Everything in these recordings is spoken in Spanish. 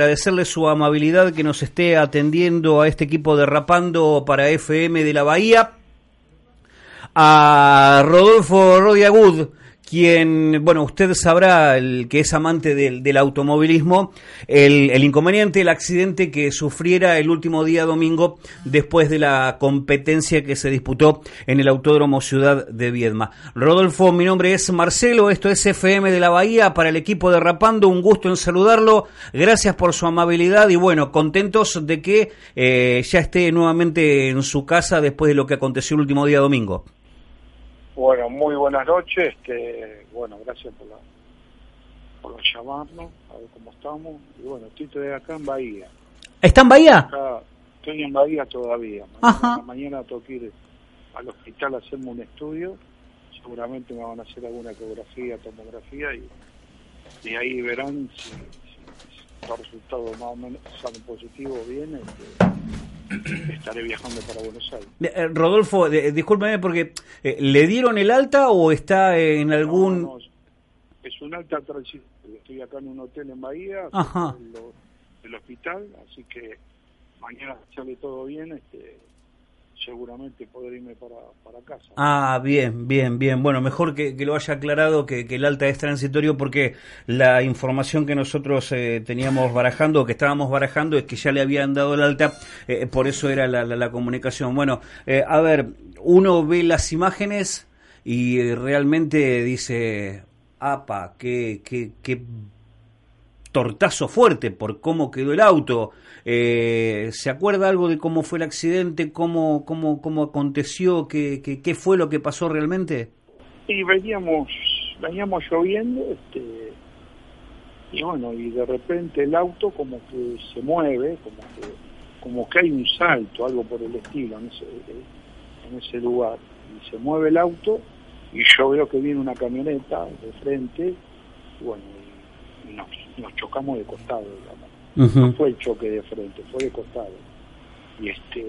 agradecerle su amabilidad que nos esté atendiendo a este equipo derrapando para FM de la Bahía. A Rodolfo Rodiagud, quien, bueno, usted sabrá, el que es amante del, automovilismo, el, el, inconveniente, el accidente que sufriera el último día domingo después de la competencia que se disputó en el Autódromo Ciudad de Viedma. Rodolfo, mi nombre es Marcelo, esto es FM de la Bahía para el equipo de Rapando, un gusto en saludarlo, gracias por su amabilidad y bueno, contentos de que eh, ya esté nuevamente en su casa después de lo que aconteció el último día domingo. Bueno, muy buenas noches. Este, bueno, gracias por la por llamarnos, a ver cómo estamos. Y bueno, estoy todavía acá en Bahía. ¿Está en Bahía? Acá, estoy en Bahía todavía. Mañana, mañana tengo que ir al hospital a hacerme un estudio. Seguramente me van a hacer alguna ecografía, tomografía y, y ahí verán si, si, los resultados más o menos salen positivos o bien. Este, estaré viajando para Buenos Aires. Eh, Rodolfo, eh, discúlpeme porque eh, ¿le dieron el alta o está en algún...? No, no, es un alta transitoria. Estoy acá en un hotel en Bahía, en lo, el hospital, así que mañana sale todo bien, este seguramente podré irme para, para casa. Ah, bien, bien, bien. Bueno, mejor que, que lo haya aclarado que, que, el alta es transitorio porque la información que nosotros eh, teníamos barajando que estábamos barajando es que ya le habían dado el alta, eh, por eso era la, la, comunicación. Bueno, eh, a ver, uno ve las imágenes y realmente dice, apa, qué, qué, qué tortazo fuerte por cómo quedó el auto. Eh, ¿Se acuerda algo de cómo fue el accidente, cómo, cómo, cómo aconteció, qué, qué, qué fue lo que pasó realmente? Y veníamos, veníamos lloviendo, este, y bueno, y de repente el auto como que se mueve, como que, como que hay un salto, algo por el estilo en ese, en ese lugar. Y se mueve el auto y yo veo que viene una camioneta de frente, y bueno, nos, chocamos de costado, digamos. Uh -huh. No fue el choque de frente, fue de costado. Y este,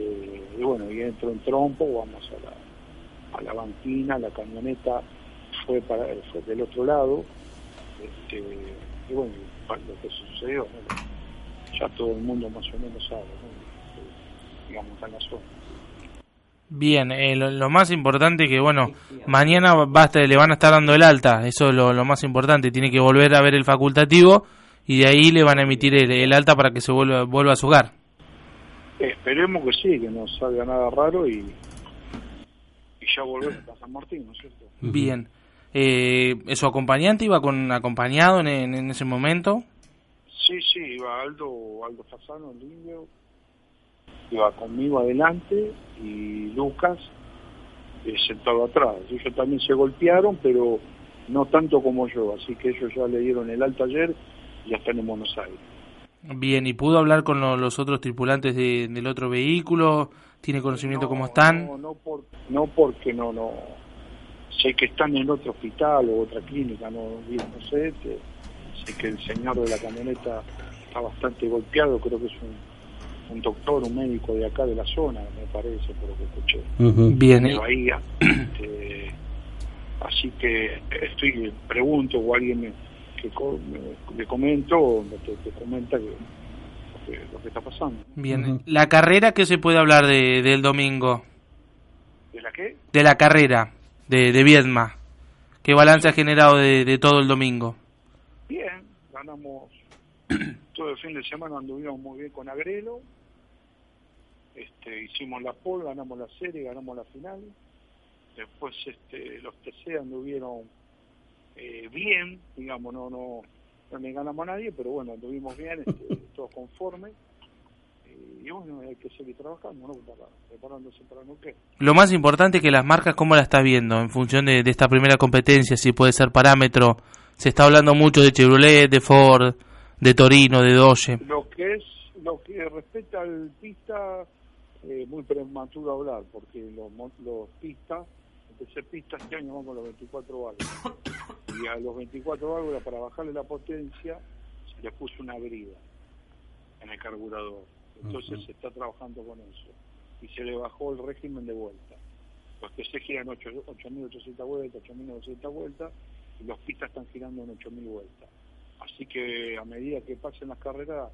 y bueno, y entro en trompo, vamos a la, a la banquina, la camioneta fue para fue del otro lado, este, y bueno, lo que sucedió, ¿no? ya todo el mundo más o menos sabe, ¿no? digamos, en la zona. Bien, eh, lo, lo, más importante que, bueno, mañana va a estar, le van a estar dando el alta, eso es lo, lo, más importante, tiene que volver a ver el facultativo y de ahí le van a emitir el, el alta para que se vuelva, vuelva a su hogar. Esperemos que sí, que no salga nada raro y, y ya volvemos a San Martín, ¿no es cierto? Bien. Eh, ¿Su acompañante iba con acompañado en, en, en, ese momento? Sí, sí, iba Aldo, Aldo Fasano, el indio, iba conmigo adelante y Lucas eh, sentado atrás. Ellos también se golpearon, pero no tanto como yo, así que ellos ya le dieron el alto ayer y ya están en Buenos Aires. Bien, ¿y pudo hablar con lo, los otros tripulantes de, del otro vehículo? ¿Tiene conocimiento no, cómo están? No, no, por, no porque no, no. Sé que están en otro hospital o otra clínica, no, no sé. Que, sé que el señor de la camioneta está bastante golpeado, creo que es un, un doctor, un médico de acá de la zona, me parece, por lo que escuché. Uh -huh. Bien. De Bahía. este, así que estoy, pregunto o alguien me que le comento te, te comenta que, que, lo que está pasando. Bien, uh -huh. la carrera, ¿qué se puede hablar de, del domingo? ¿De la qué? De la carrera, de, de Viedma. ¿Qué balance ha generado de, de todo el domingo? Bien, ganamos todo el fin de semana, anduvimos muy bien con Agrelo. Este, hicimos la pole, ganamos la serie, ganamos la final. Después este, los TC anduvieron eh, bien, digamos, no, no, no le ganamos a nadie, pero bueno, anduvimos bien, este, todos conformes. Eh, y bueno, hay que seguir trabajando, ¿no? Para, preparándose para qué. Lo más importante es que las marcas, ¿cómo la estás viendo en función de, de esta primera competencia? Si puede ser parámetro. Se está hablando mucho de Chevrolet, de Ford, de Torino, de Doge. Lo que es, lo que respecta al pista, eh, muy prematuro hablar, porque los, los pistas empecé pista este año vamos con los 24 válvulas. Y a los 24 válvulas, para bajarle la potencia, se le puso una brida en el carburador. Entonces uh -huh. se está trabajando con eso. Y se le bajó el régimen de vuelta. Los que se giran 8.800 vueltas, 8.900 vueltas, y los pistas están girando en 8.000 vueltas. Así que a medida que pasen las carreras,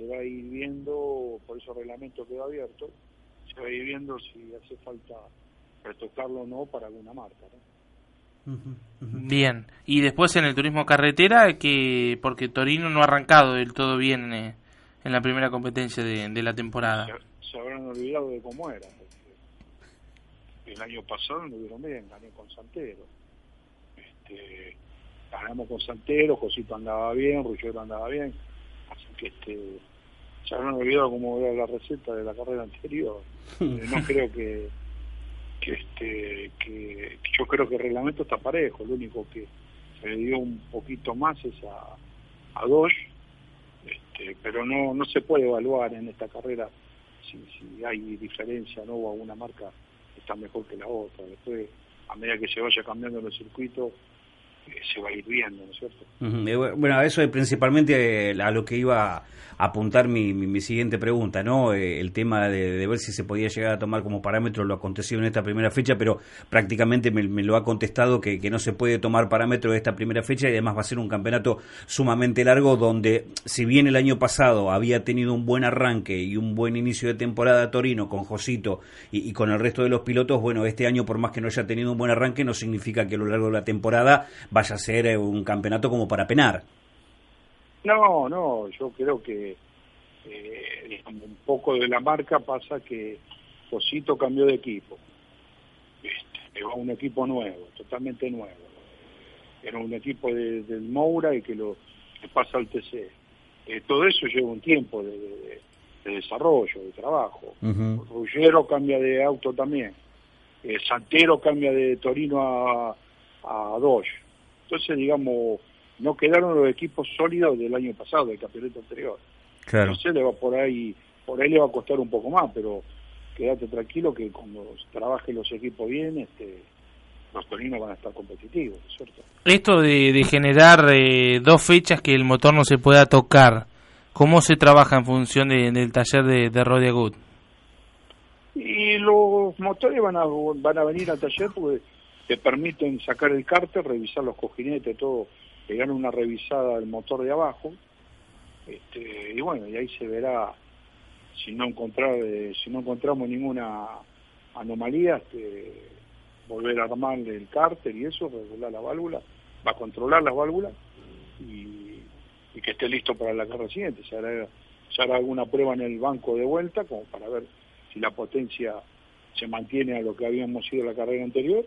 se va a ir viendo, por eso el reglamento quedó abierto, se va a ir viendo si hace falta retocarlo o no para alguna marca. Bien, y después en el turismo carretera, que porque Torino no ha arrancado del todo bien eh, en la primera competencia de, la temporada. Se, habrán olvidado de cómo era. El año pasado no vieron bien, gané con Santero. Este, ganamos con Santero, Josito andaba bien, Ruggiero andaba bien, así que este se habrán olvidado cómo era la receta de la carrera anterior. Eh, no creo que que este que, yo creo que el reglamento está parejo, lo único que se le dio un poquito más es a, a este, pero no no se puede evaluar en esta carrera si, si hay diferencia no o alguna marca está mejor que la otra. Después, a medida que se vaya cambiando los circuitos, se va a ir viendo, ¿no es cierto? Eh, bueno, eso es principalmente eh, a lo que iba a apuntar mi, mi, siguiente pregunta, ¿no? Eh, el tema de, ver si se podía llegar a tomar como parámetro lo acontecido en esta primera fecha, pero prácticamente me, lo ha contestado que, no se puede tomar parámetro de esta primera fecha y además va a ser un campeonato sumamente largo donde, si bien el año pasado había tenido un buen arranque y un buen inicio de temporada Torino con Josito y con el resto de los pilotos, bueno, este año por más que no haya tenido un buen arranque no significa que a lo largo de la temporada vaya a ser eh, un campeonato como para penar. No, no, yo creo que eh, un poco de la marca pasa que Josito cambió de equipo. Este, va a un equipo nuevo, totalmente nuevo. Era un equipo de, del Moura y que lo pasa al TC. Eh, todo eso lleva un tiempo de, desarrollo, de trabajo. Uh cambia de auto también. Santero cambia de Torino a, a Dodge. Entonces, digamos, no quedaron los equipos sólidos del año pasado, del campeonato anterior. Claro. Entonces, le va por ahí, por ahí le va a costar un poco más, pero quédate tranquilo que cuando trabajen los equipos bien, este, los torinos van a estar competitivos, ¿cierto? Esto de, generar eh, dos fechas que el motor no se pueda tocar, ¿cómo se trabaja en función del taller de, de Rodia Good? Y los motores van a, van a venir al taller porque te permiten sacar el cárter, revisar los cojinetes, todo, pegar una revisada del motor de abajo, este, y bueno, y ahí se verá si no encontrar, eh, si no encontramos ninguna anomalía, este, volver a armarle el cárter y eso, regular la válvula, va a controlar las válvulas y, que esté listo para la carrera siguiente. Se hará, se hará alguna prueba en el banco de vuelta como para ver si la potencia se mantiene a lo que habíamos sido la carrera anterior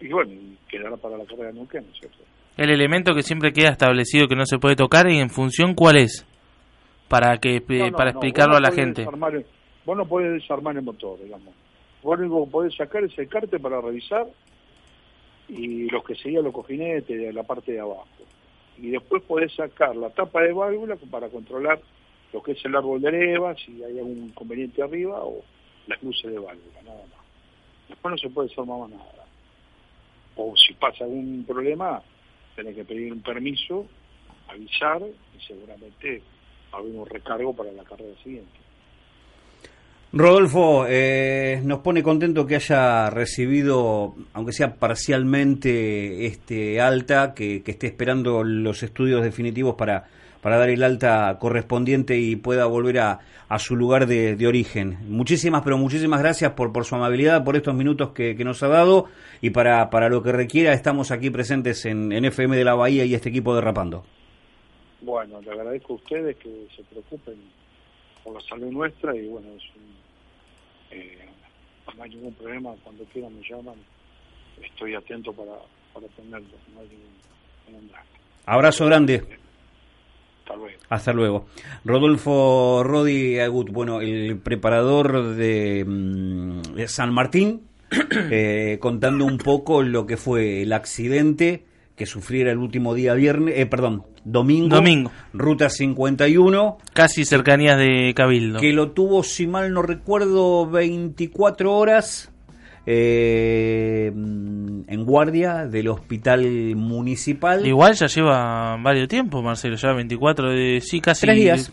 y bueno, quedará para la carrera de Neuquén, ¿cierto? El elemento que siempre queda establecido que no se puede tocar y en función cuál es, para que para explicarlo a la gente. vos no podés desarmar el motor, digamos. Vos lo único que podés sacar es el carte para revisar y los que seguían los cojinetes de la parte de abajo. Y después podés sacar la tapa de válvula para controlar lo que es el árbol de leva, si hay algún inconveniente arriba o las luces de válvula, nada más. Después no se puede desarmar más nada o si pasa algún problema, tenés que pedir un permiso, avisar y seguramente un recargo para la carrera siguiente. Rodolfo, eh, nos pone contento que haya recibido, aunque sea parcialmente, este alta, que esté esperando los estudios definitivos para para dar el alta correspondiente y pueda volver a, a su lugar de, origen. Muchísimas, pero muchísimas gracias por, por su amabilidad, por estos minutos que, nos ha dado y para, para lo que requiera estamos aquí presentes en, en FM de la Bahía y este equipo de Rapando. Bueno, le agradezco a ustedes que se preocupen por la salud nuestra y bueno, es eh, no hay ningún problema, cuando quieran me llaman, estoy atento para, para atenderlos, no hay ningún, Abrazo grande. Hasta luego. Rodolfo Rodi Agut, bueno, el preparador de, mm, San Martín, eh, contando un poco lo que fue el accidente que sufriera el último día viernes, eh, perdón, domingo, domingo, ruta 51, casi cercanías de Cabildo, que lo tuvo, si mal no recuerdo, 24 horas eh, en guardia del hospital municipal. Igual ya lleva varios tiempo, Marcelo, ya 24, de, sí, casi. Tres días.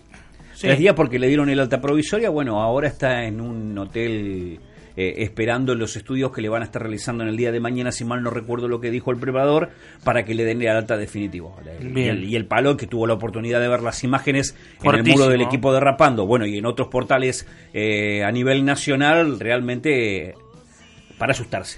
Tres días porque le dieron el alta provisoria. Bueno, ahora está en un hotel eh, esperando los estudios que le van a estar realizando en el día de mañana, si mal no recuerdo lo que dijo el preparador, para que le den el alta definitivo. Y el, y el, palo que tuvo la oportunidad de ver las imágenes en el muro del equipo derrapando, bueno, y en otros portales eh, a nivel nacional, realmente para asustarse.